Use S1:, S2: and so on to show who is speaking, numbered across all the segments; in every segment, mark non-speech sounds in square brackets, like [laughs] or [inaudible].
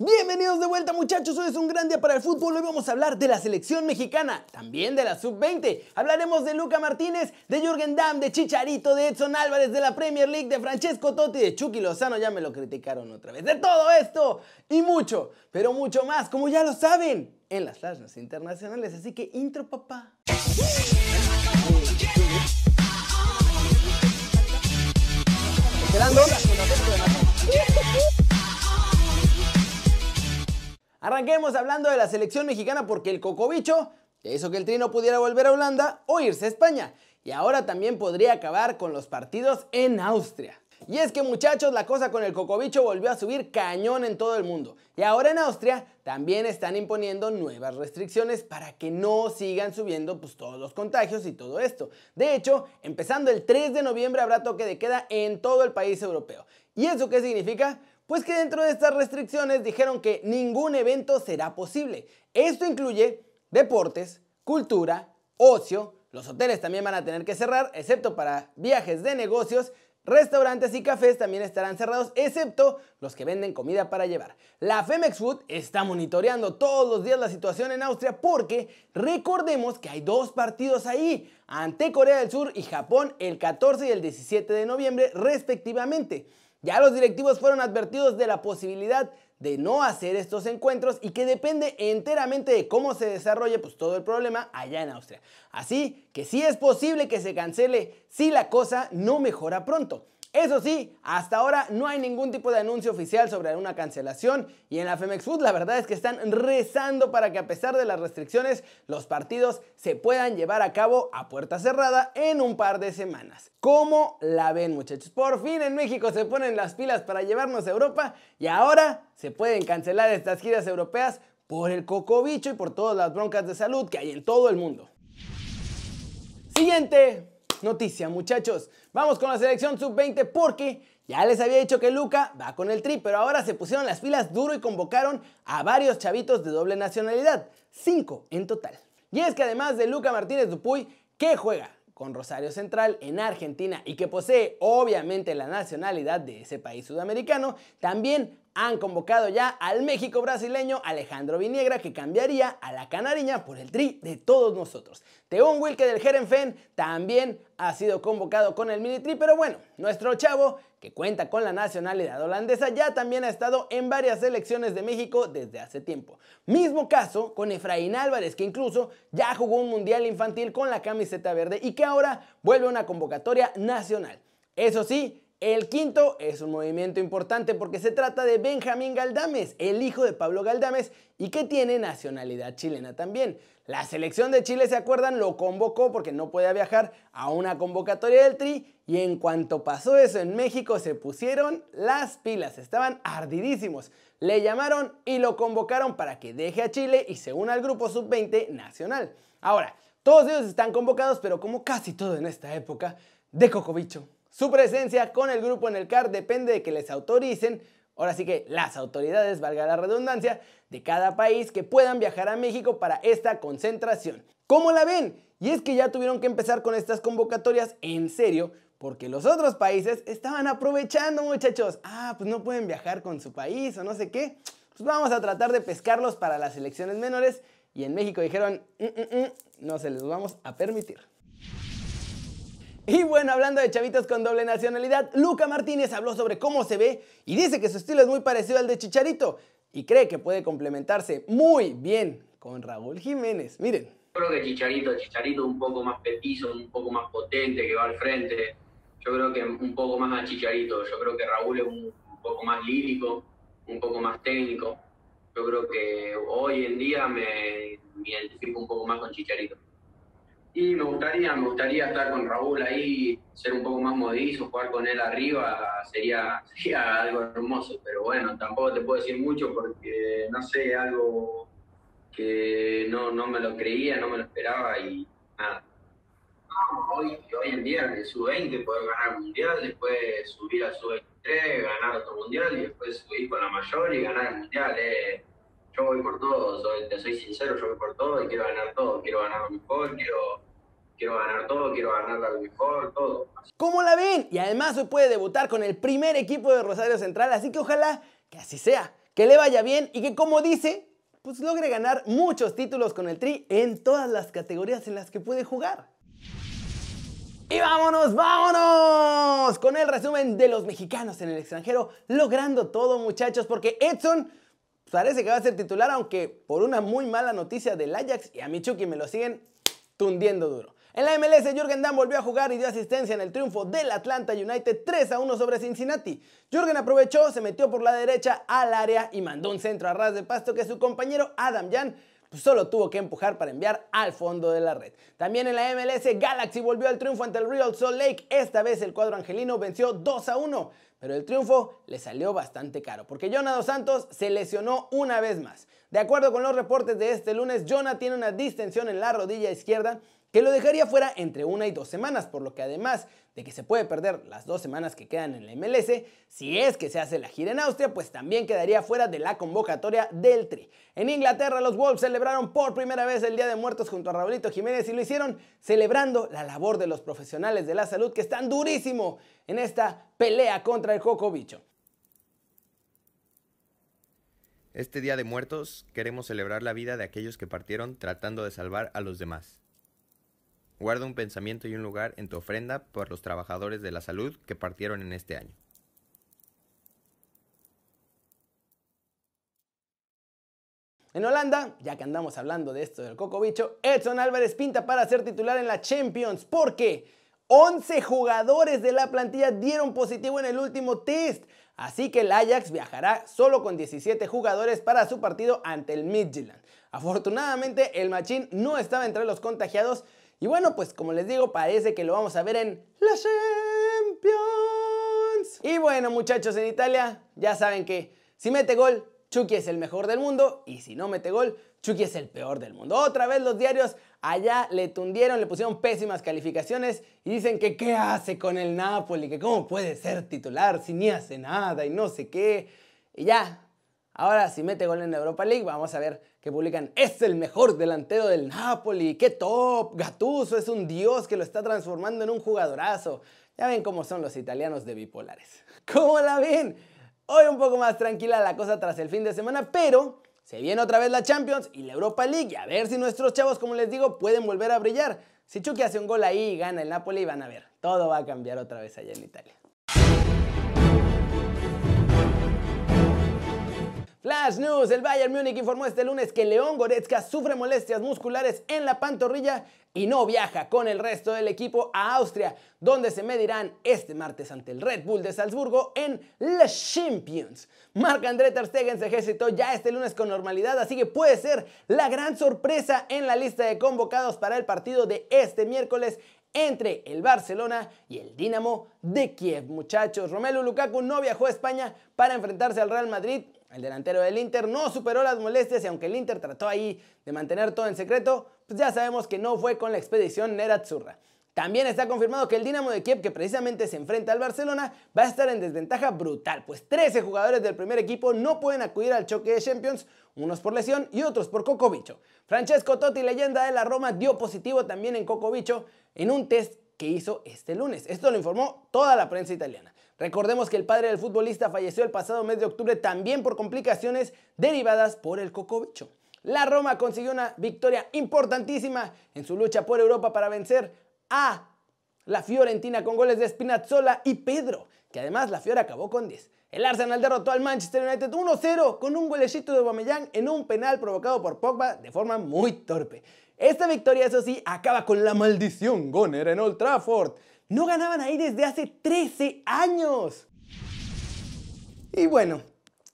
S1: Bienvenidos de vuelta muchachos, hoy es un gran día para el fútbol, hoy vamos a hablar de la selección mexicana, también de la sub-20, hablaremos de Luca Martínez, de Jürgen Damm, de Chicharito, de Edson Álvarez, de la Premier League, de Francesco Totti, de Chucky Lozano, ya me lo criticaron otra vez, de todo esto y mucho, pero mucho más, como ya lo saben, en las flashes internacionales, así que intro papá. Arranquemos hablando de la selección mexicana porque el Cocobicho hizo que el Trino pudiera volver a Holanda o irse a España. Y ahora también podría acabar con los partidos en Austria. Y es que muchachos, la cosa con el cocobicho volvió a subir cañón en todo el mundo. Y ahora en Austria también están imponiendo nuevas restricciones para que no sigan subiendo pues, todos los contagios y todo esto. De hecho, empezando el 3 de noviembre habrá toque de queda en todo el país europeo. ¿Y eso qué significa? Pues que dentro de estas restricciones dijeron que ningún evento será posible. Esto incluye deportes, cultura, ocio, los hoteles también van a tener que cerrar, excepto para viajes de negocios, Restaurantes y cafés también estarán cerrados, excepto los que venden comida para llevar. La Femex Food está monitoreando todos los días la situación en Austria porque recordemos que hay dos partidos ahí, ante Corea del Sur y Japón el 14 y el 17 de noviembre respectivamente. Ya los directivos fueron advertidos de la posibilidad de no hacer estos encuentros y que depende enteramente de cómo se desarrolle pues, todo el problema allá en Austria. Así que sí es posible que se cancele si la cosa no mejora pronto. Eso sí, hasta ahora no hay ningún tipo de anuncio oficial sobre una cancelación y en la Femex Food la verdad es que están rezando para que a pesar de las restricciones los partidos se puedan llevar a cabo a puerta cerrada en un par de semanas. ¿Cómo la ven muchachos? Por fin en México se ponen las pilas para llevarnos a Europa y ahora se pueden cancelar estas giras europeas por el cocobicho y por todas las broncas de salud que hay en todo el mundo. Siguiente noticia, muchachos. Vamos con la selección sub-20 porque ya les había dicho que Luca va con el tri, pero ahora se pusieron las filas duro y convocaron a varios chavitos de doble nacionalidad, cinco en total. Y es que además de Luca Martínez Dupuy, que juega con Rosario Central en Argentina y que posee obviamente la nacionalidad de ese país sudamericano, también han convocado ya al México brasileño Alejandro Viniegra que cambiaría a la canariña por el tri de todos nosotros. Teón Wilke del Herenfen también ha sido convocado con el mini tri, pero bueno, nuestro chavo que cuenta con la nacionalidad holandesa ya también ha estado en varias selecciones de México desde hace tiempo. Mismo caso con Efraín Álvarez que incluso ya jugó un mundial infantil con la camiseta verde y que ahora vuelve a una convocatoria nacional. Eso sí, el quinto es un movimiento importante porque se trata de Benjamín Galdames, el hijo de Pablo Galdames y que tiene nacionalidad chilena también. La selección de Chile, ¿se acuerdan? Lo convocó porque no podía viajar a una convocatoria del Tri y en cuanto pasó eso en México se pusieron las pilas, estaban ardidísimos. Le llamaron y lo convocaron para que deje a Chile y se una al grupo sub-20 nacional. Ahora, todos ellos están convocados, pero como casi todo en esta época, de cocobicho. Su presencia con el grupo en el CAR depende de que les autoricen, ahora sí que las autoridades, valga la redundancia, de cada país que puedan viajar a México para esta concentración. ¿Cómo la ven? Y es que ya tuvieron que empezar con estas convocatorias en serio, porque los otros países estaban aprovechando, muchachos. Ah, pues no pueden viajar con su país o no sé qué. Pues vamos a tratar de pescarlos para las elecciones menores. Y en México dijeron, mm, mm, mm, no se les vamos a permitir. [laughs] Y bueno, hablando de chavitos con doble nacionalidad, Luca Martínez habló sobre cómo se ve y dice que su estilo es muy parecido al de Chicharito y cree que puede complementarse muy bien con Raúl Jiménez. Miren.
S2: Yo creo que Chicharito, Chicharito un poco más petizo, un poco más potente, que va al frente. Yo creo que un poco más a Chicharito. Yo creo que Raúl es un, poco más lírico, un poco más técnico. Yo creo que hoy en día me identifico un poco más con Chicharito. Y me gustaría, me gustaría estar con Raúl ahí, ser un poco más modizo, jugar con él arriba, sería, [laughs] sería algo hermoso. Pero bueno, tampoco te puedo decir mucho porque, no sé, algo que no, no me lo creía, no me lo esperaba y nada. hoy, hoy en día en el sub-20 poder ganar un mundial, después subir al sub-23, ganar otro mundial y después subir con la mayor y ganar el mundial. Eh. Yo voy por todo, soy, te soy sincero, yo voy por todo y quiero ganar todo, quiero ganar lo mejor, quiero quiero ganar todo, quiero ganar la mejor, todo.
S1: ¿Cómo la ven? Y además hoy puede debutar con el primer equipo de Rosario Central, así que ojalá que así sea. que le vaya bien y que como dice, pues logre ganar muchos títulos con el Tri en todas las categorías en las que puede jugar. Y vámonos, vámonos con el resumen de los mexicanos en el extranjero, logrando todo muchachos, porque Edson parece que va a ser titular, aunque por una muy mala noticia del Ajax y a Michuki me lo siguen tundiendo duro. En la MLS, Jürgen Damm volvió a jugar y dio asistencia en el triunfo del Atlanta United 3 a 1 sobre Cincinnati. Jürgen aprovechó, se metió por la derecha al área y mandó un centro a ras de pasto que su compañero Adam Jan pues solo tuvo que empujar para enviar al fondo de la red. También en la MLS, Galaxy volvió al triunfo ante el Real Salt Lake. Esta vez el cuadro angelino venció 2 a 1, pero el triunfo le salió bastante caro, porque Jonah Santos se lesionó una vez más. De acuerdo con los reportes de este lunes, Jonah tiene una distensión en la rodilla izquierda que lo dejaría fuera entre una y dos semanas, por lo que además de que se puede perder las dos semanas que quedan en la MLS, si es que se hace la gira en Austria, pues también quedaría fuera de la convocatoria del Tri. En Inglaterra, los Wolves celebraron por primera vez el Día de Muertos junto a Raulito Jiménez y lo hicieron celebrando la labor de los profesionales de la salud que están durísimo en esta pelea contra el Coco Bicho.
S3: Este Día de Muertos queremos celebrar la vida de aquellos que partieron tratando de salvar a los demás. Guarda un pensamiento y un lugar en tu ofrenda por los trabajadores de la salud que partieron en este año.
S1: En Holanda, ya que andamos hablando de esto del coco bicho, Edson Álvarez pinta para ser titular en la Champions porque 11 jugadores de la plantilla dieron positivo en el último test. Así que el Ajax viajará solo con 17 jugadores para su partido ante el Midtjylland. Afortunadamente, el Machín no estaba entre los contagiados y bueno, pues como les digo, parece que lo vamos a ver en la Champions. Y bueno, muchachos, en Italia ya saben que si mete gol, Chucky es el mejor del mundo y si no mete gol, Chucky es el peor del mundo. Otra vez los diarios allá le tundieron, le pusieron pésimas calificaciones y dicen que qué hace con el Napoli, que cómo puede ser titular si ni hace nada y no sé qué. Y ya, ahora si mete gol en Europa League, vamos a ver que publican, es el mejor delantero del Napoli, qué top, Gatuso es un dios que lo está transformando en un jugadorazo. Ya ven cómo son los italianos de bipolares. [laughs] ¿Cómo la ven? Hoy un poco más tranquila la cosa tras el fin de semana, pero se viene otra vez la Champions y la Europa League y a ver si nuestros chavos, como les digo, pueden volver a brillar. Si Chucky hace un gol ahí y gana el Napoli, van a ver, todo va a cambiar otra vez allá en Italia. Flash News, el Bayern Múnich informó este lunes que León Goretzka sufre molestias musculares en la pantorrilla y no viaja con el resto del equipo a Austria, donde se medirán este martes ante el Red Bull de Salzburgo en la Champions. Marc-André Ter Stegen se ejercitó ya este lunes con normalidad, así que puede ser la gran sorpresa en la lista de convocados para el partido de este miércoles entre el Barcelona y el Dinamo de Kiev. Muchachos, Romelu Lukaku no viajó a España para enfrentarse al Real Madrid el delantero del Inter no superó las molestias y aunque el Inter trató ahí de mantener todo en secreto, pues ya sabemos que no fue con la expedición Nerazzurra. También está confirmado que el Dinamo de Kiev, que precisamente se enfrenta al Barcelona, va a estar en desventaja brutal, pues 13 jugadores del primer equipo no pueden acudir al choque de Champions, unos por lesión y otros por cocobicho. Francesco Totti, leyenda de la Roma, dio positivo también en cocobicho en un test que hizo este lunes. Esto lo informó toda la prensa italiana. Recordemos que el padre del futbolista falleció el pasado mes de octubre también por complicaciones derivadas por el cocobicho. La Roma consiguió una victoria importantísima en su lucha por Europa para vencer a la Fiorentina con goles de Spinazzola y Pedro, que además la Fiora acabó con 10. El Arsenal derrotó al Manchester United 1-0 con un golecito de Aubameyang en un penal provocado por Pogba de forma muy torpe. Esta victoria, eso sí, acaba con la maldición Goner en Old Trafford. No ganaban ahí desde hace 13 años. Y bueno,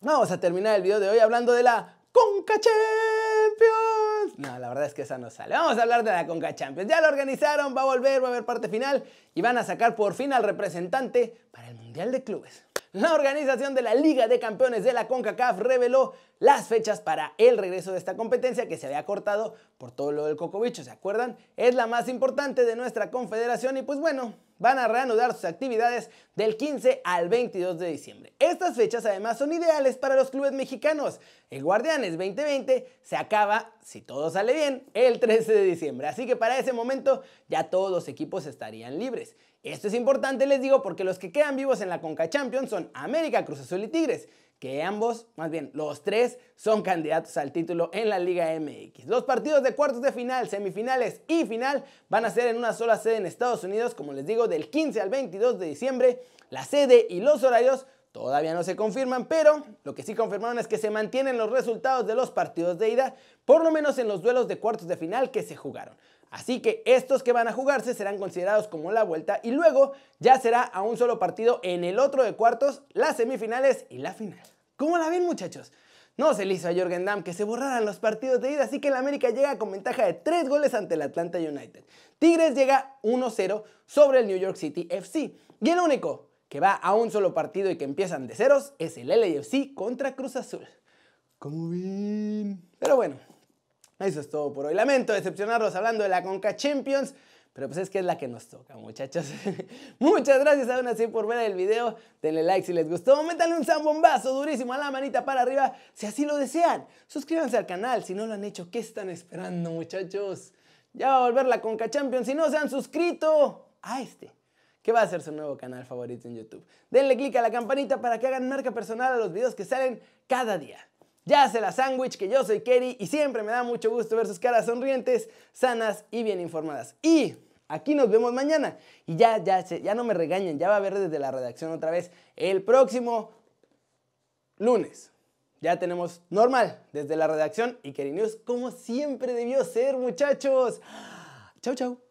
S1: vamos a terminar el video de hoy hablando de la Conca Champions. No, la verdad es que esa no sale. Vamos a hablar de la Conca Champions. Ya lo organizaron, va a volver, va a haber parte final y van a sacar por fin al representante para el Mundial de Clubes. La organización de la Liga de Campeones de la CONCACAF reveló las fechas para el regreso de esta competencia que se había cortado por todo lo del Cocobicho, ¿se acuerdan? Es la más importante de nuestra confederación y pues bueno, van a reanudar sus actividades del 15 al 22 de diciembre. Estas fechas además son ideales para los clubes mexicanos. El Guardianes 2020 se acaba, si todo sale bien, el 13 de diciembre, así que para ese momento ya todos los equipos estarían libres. Esto es importante, les digo, porque los que quedan vivos en la Conca Champions son América, Cruz Azul y Tigres, que ambos, más bien los tres, son candidatos al título en la Liga MX. Los partidos de cuartos de final, semifinales y final van a ser en una sola sede en Estados Unidos, como les digo, del 15 al 22 de diciembre. La sede y los horarios todavía no se confirman, pero lo que sí confirmaron es que se mantienen los resultados de los partidos de ida, por lo menos en los duelos de cuartos de final que se jugaron. Así que estos que van a jugarse serán considerados como la vuelta y luego ya será a un solo partido en el otro de cuartos, las semifinales y la final. ¿Cómo la ven muchachos? No se le hizo a Jorgen Damm que se borraran los partidos de ida, así que el América llega con ventaja de 3 goles ante el Atlanta United. Tigres llega 1-0 sobre el New York City FC. Y el único que va a un solo partido y que empiezan de ceros es el LAFC contra Cruz Azul. ¿Cómo ven? Pero bueno, eso es todo por hoy. Lamento decepcionarlos hablando de la Conca Champions. Pero pues es que es la que nos toca, muchachos. [laughs] Muchas gracias aún así por ver el video. Denle like si les gustó. Métanle un zambombazo durísimo a la manita para arriba si así lo desean. Suscríbanse al canal si no lo han hecho. ¿Qué están esperando, muchachos? Ya va a volver la Conca Champions. Si no se han suscrito a este, que va a ser su nuevo canal favorito en YouTube. Denle click a la campanita para que hagan marca personal a los videos que salen cada día. Ya hace la sándwich que yo soy Kerry y siempre me da mucho gusto ver sus caras sonrientes, sanas y bien informadas. Y aquí nos vemos mañana. Y ya, ya, ya no me regañen, ya va a haber desde la redacción otra vez el próximo lunes. Ya tenemos normal desde la redacción y Kerry News como siempre debió ser, muchachos. Chau, chau.